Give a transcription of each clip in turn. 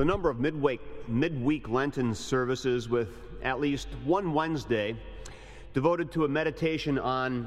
the number of midweek, midweek Lenten services with at least one Wednesday devoted to a meditation on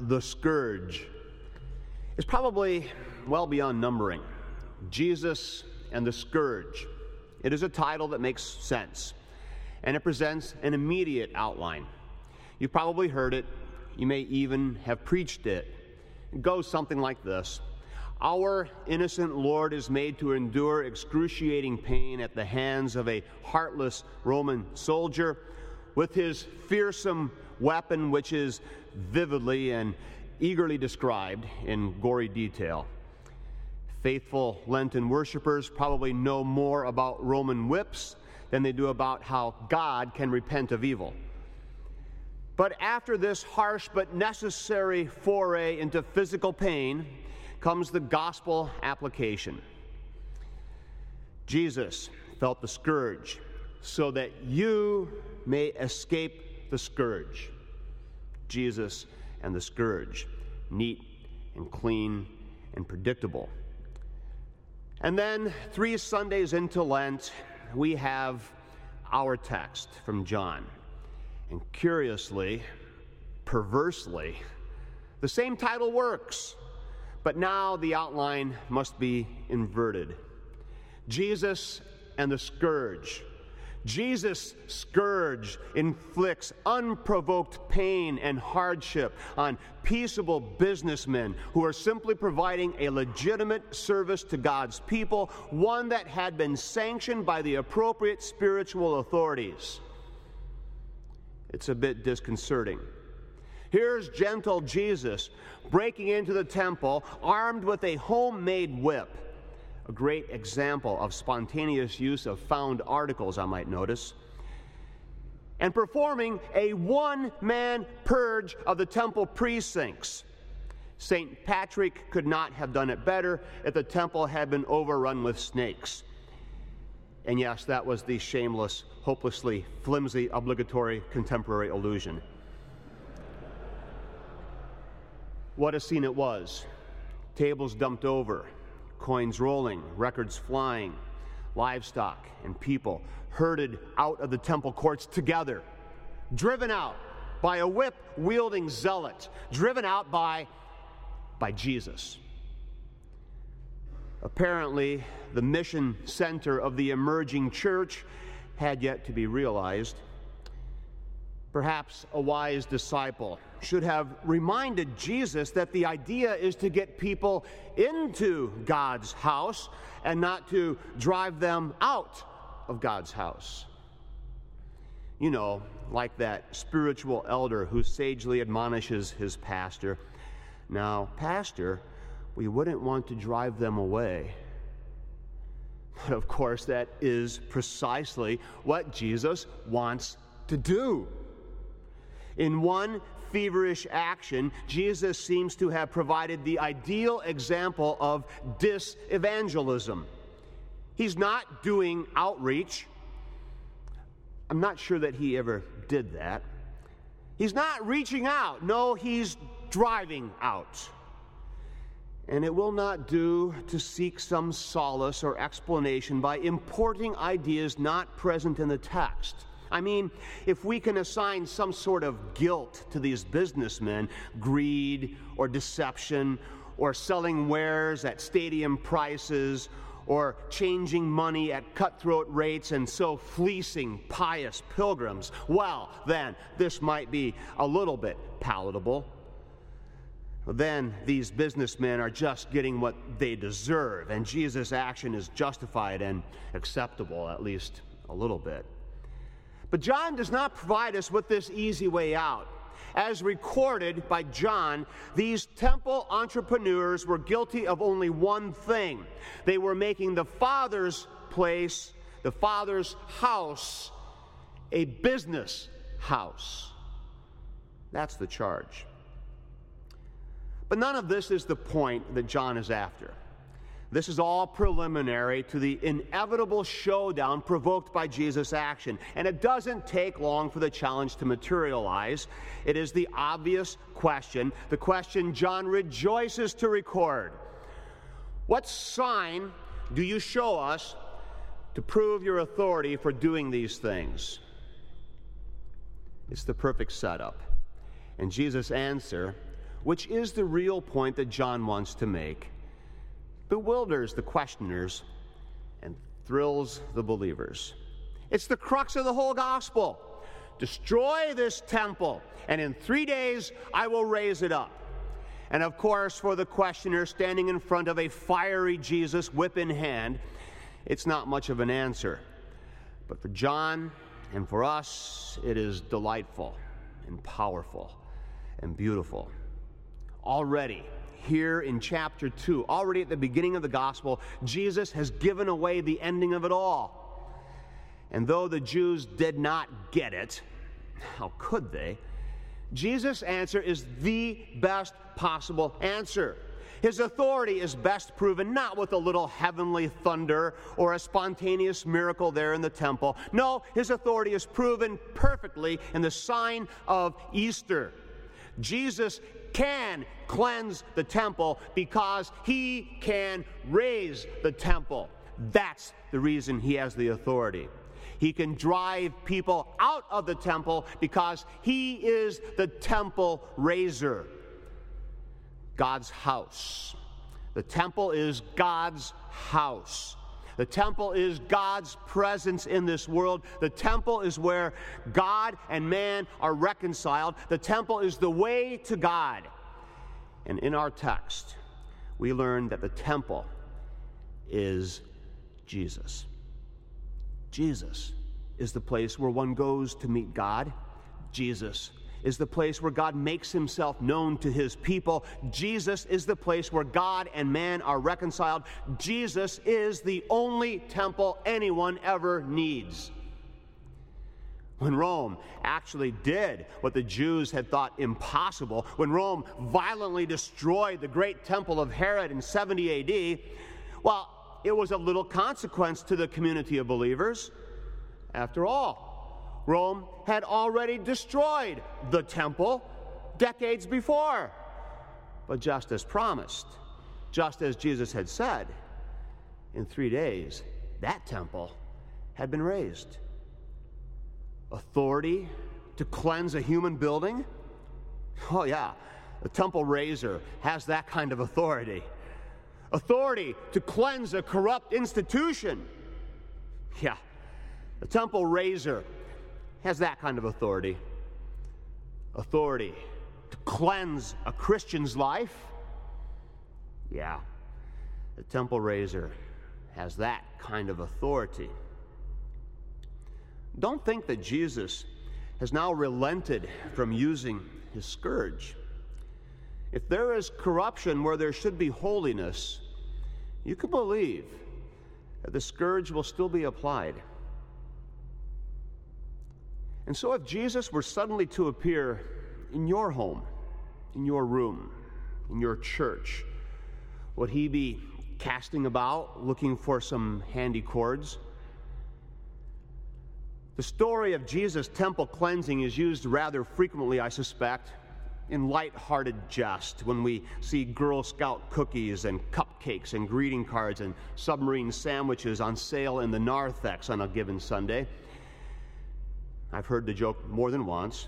the scourge is probably well beyond numbering. Jesus and the scourge. It is a title that makes sense, and it presents an immediate outline. You've probably heard it, you may even have preached it. It goes something like this Our innocent Lord is made to endure excruciating pain at the hands of a heartless Roman soldier with his fearsome weapon, which is vividly and eagerly described in gory detail. Faithful Lenten worshippers probably know more about Roman whips than they do about how God can repent of evil. But after this harsh but necessary foray into physical pain comes the gospel application. Jesus felt the scourge so that you may escape the scourge. Jesus and the scourge, neat and clean and predictable. And then, three Sundays into Lent, we have our text from John. And curiously, perversely, the same title works, but now the outline must be inverted. Jesus and the scourge Jesus' scourge inflicts unprovoked pain and hardship on peaceable businessmen who are simply providing a legitimate service to God's people, one that had been sanctioned by the appropriate spiritual authorities. It's a bit disconcerting. Here's gentle Jesus breaking into the temple armed with a homemade whip a great example of spontaneous use of found articles, I might notice, and performing a one man purge of the temple precincts. St. Patrick could not have done it better if the temple had been overrun with snakes. And yes, that was the shameless, hopelessly flimsy, obligatory contemporary illusion. What a scene it was! Tables dumped over, coins rolling, records flying, livestock and people herded out of the temple courts together, driven out by a whip wielding zealot, driven out by, by Jesus. Apparently, the mission center of the emerging church had yet to be realized. Perhaps a wise disciple should have reminded Jesus that the idea is to get people into God's house and not to drive them out of God's house. You know, like that spiritual elder who sagely admonishes his pastor. Now, Pastor, we wouldn't want to drive them away. But of course, that is precisely what Jesus wants to do. In one feverish action, Jesus seems to have provided the ideal example of disevangelism. He's not doing outreach. I'm not sure that he ever did that. He's not reaching out. No, he's driving out. And it will not do to seek some solace or explanation by importing ideas not present in the text. I mean, if we can assign some sort of guilt to these businessmen, greed or deception, or selling wares at stadium prices, or changing money at cutthroat rates and so fleecing pious pilgrims, well, then this might be a little bit palatable. Then these businessmen are just getting what they deserve, and Jesus' action is justified and acceptable, at least a little bit. But John does not provide us with this easy way out. As recorded by John, these temple entrepreneurs were guilty of only one thing they were making the Father's place, the Father's house, a business house. That's the charge. But none of this is the point that John is after. This is all preliminary to the inevitable showdown provoked by Jesus' action. And it doesn't take long for the challenge to materialize. It is the obvious question, the question John rejoices to record. What sign do you show us to prove your authority for doing these things? It's the perfect setup. And Jesus' answer, which is the real point that John wants to make, bewilders the questioners and thrills the believers. It's the crux of the whole gospel. Destroy this temple, and in three days I will raise it up. And of course, for the questioner standing in front of a fiery Jesus, whip in hand, it's not much of an answer. But for John and for us, it is delightful and powerful and beautiful. Already, here in chapter 2, already at the beginning of the gospel, Jesus has given away the ending of it all. And though the Jews did not get it, how could they? Jesus' answer is the best possible answer. His authority is best proven not with a little heavenly thunder or a spontaneous miracle there in the temple. No, his authority is proven perfectly in the sign of Easter. Jesus can cleanse the temple because he can raise the temple. That's the reason he has the authority. He can drive people out of the temple because he is the temple raiser. God's house. The temple is God's house. The temple is God's presence in this world. The temple is where God and man are reconciled. The temple is the way to God. And in our text, we learn that the temple is Jesus. Jesus is the place where one goes to meet God. Jesus is the place where God makes himself known to his people. Jesus is the place where God and man are reconciled. Jesus is the only temple anyone ever needs. When Rome actually did what the Jews had thought impossible, when Rome violently destroyed the great temple of Herod in 70 AD, well, it was of little consequence to the community of believers. After all, Rome had already destroyed the temple decades before. But just as promised, just as Jesus had said, in three days, that temple had been raised. Authority to cleanse a human building? Oh, yeah, the temple raiser has that kind of authority. Authority to cleanse a corrupt institution? Yeah, the temple raiser has that kind of authority. Authority to cleanse a Christian's life? Yeah, the temple raiser has that kind of authority. Don't think that Jesus has now relented from using his scourge. If there is corruption where there should be holiness, you can believe that the scourge will still be applied. And so, if Jesus were suddenly to appear in your home, in your room, in your church, would he be casting about looking for some handy cords? The story of Jesus' temple cleansing is used rather frequently, I suspect, in light-hearted jest when we see Girl Scout cookies and cupcakes and greeting cards and submarine sandwiches on sale in the narthex on a given Sunday. I've heard the joke more than once.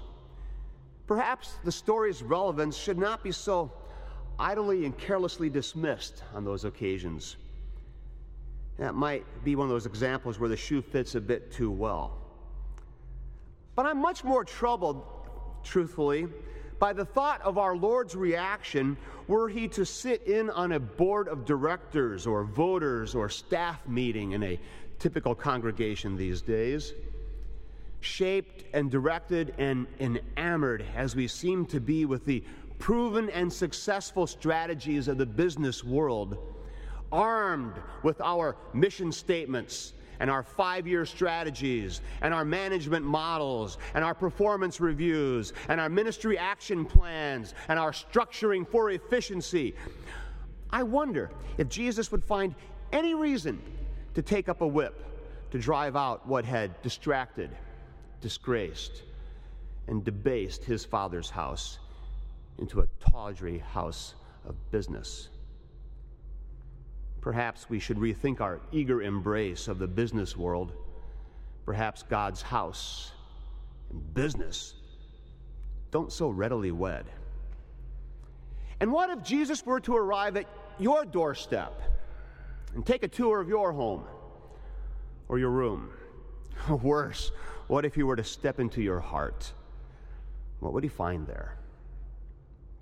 Perhaps the story's relevance should not be so idly and carelessly dismissed on those occasions. That might be one of those examples where the shoe fits a bit too well. But I'm much more troubled, truthfully, by the thought of our Lord's reaction were he to sit in on a board of directors or voters or staff meeting in a typical congregation these days shaped and directed and enamored as we seem to be with the proven and successful strategies of the business world, armed with our mission statements and our five year strategies and our management models and our performance reviews and our ministry action plans and our structuring for efficiency. I wonder if Jesus would find any reason to take up a whip to drive out what had distracted disgraced and debased his father's house into a tawdry house of business. Perhaps we should rethink our eager embrace of the business world. Perhaps God's house and business don't so readily wed. And what if Jesus were to arrive at your doorstep and take a tour of your home or your room? Or worse, what if he were to step into your heart? What would he find there?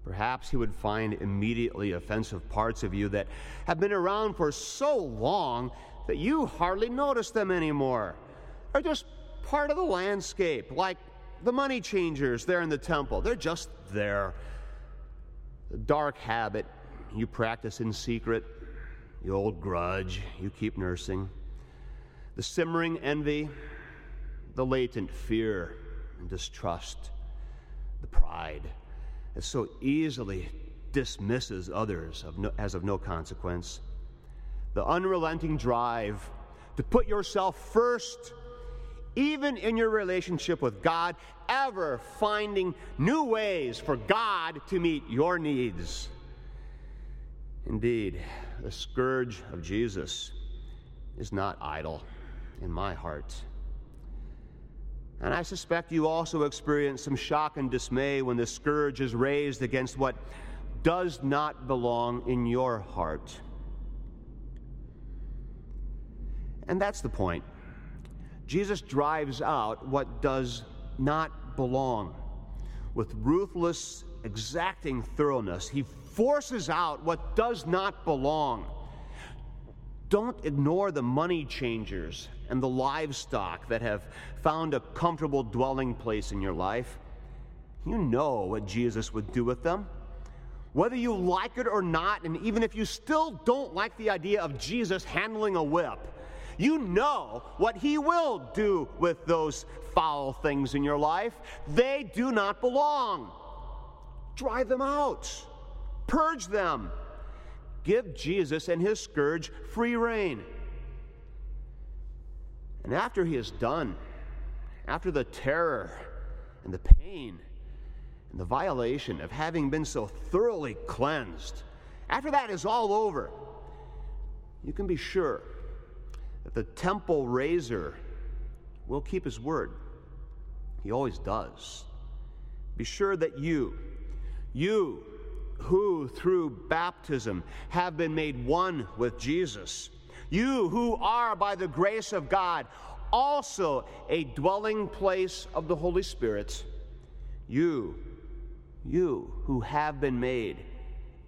Perhaps he would find immediately offensive parts of you that have been around for so long that you hardly notice them anymore. They're just part of the landscape, like the money changers there in the temple. They're just there. The dark habit you practice in secret, the old grudge you keep nursing, the simmering envy, the latent fear and distrust, the pride that so easily dismisses others of no, as of no consequence, the unrelenting drive to put yourself first, even in your relationship with God, ever finding new ways for God to meet your needs. Indeed, the scourge of Jesus is not idle in my heart. And I suspect you also experience some shock and dismay when the scourge is raised against what does not belong in your heart. And that's the point. Jesus drives out what does not belong. With ruthless, exacting thoroughness, he forces out what does not belong. Don't ignore the money changers and the livestock that have found a comfortable dwelling place in your life. You know what Jesus would do with them. Whether you like it or not, and even if you still don't like the idea of Jesus handling a whip, you know what he will do with those foul things in your life. They do not belong. Drive them out, purge them. Give Jesus and his scourge free rein. And after he is done, after the terror and the pain and the violation of having been so thoroughly cleansed, after that is all over, you can be sure that the temple raiser will keep his word. He always does. Be sure that you, you who through baptism have been made one with Jesus, you who are, by the grace of God, also a dwelling place of the Holy Spirit, you, you who have been made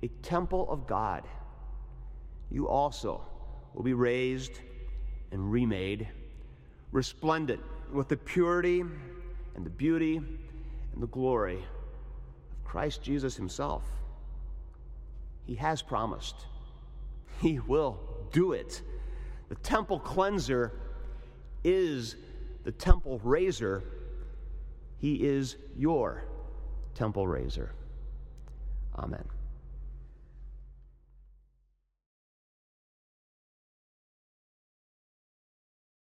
a temple of God, you also will be raised and remade, resplendent with the purity and the beauty and the glory of Christ Jesus Himself. He has promised, He will do it. The temple cleanser is the temple raiser. He is your temple raiser. Amen.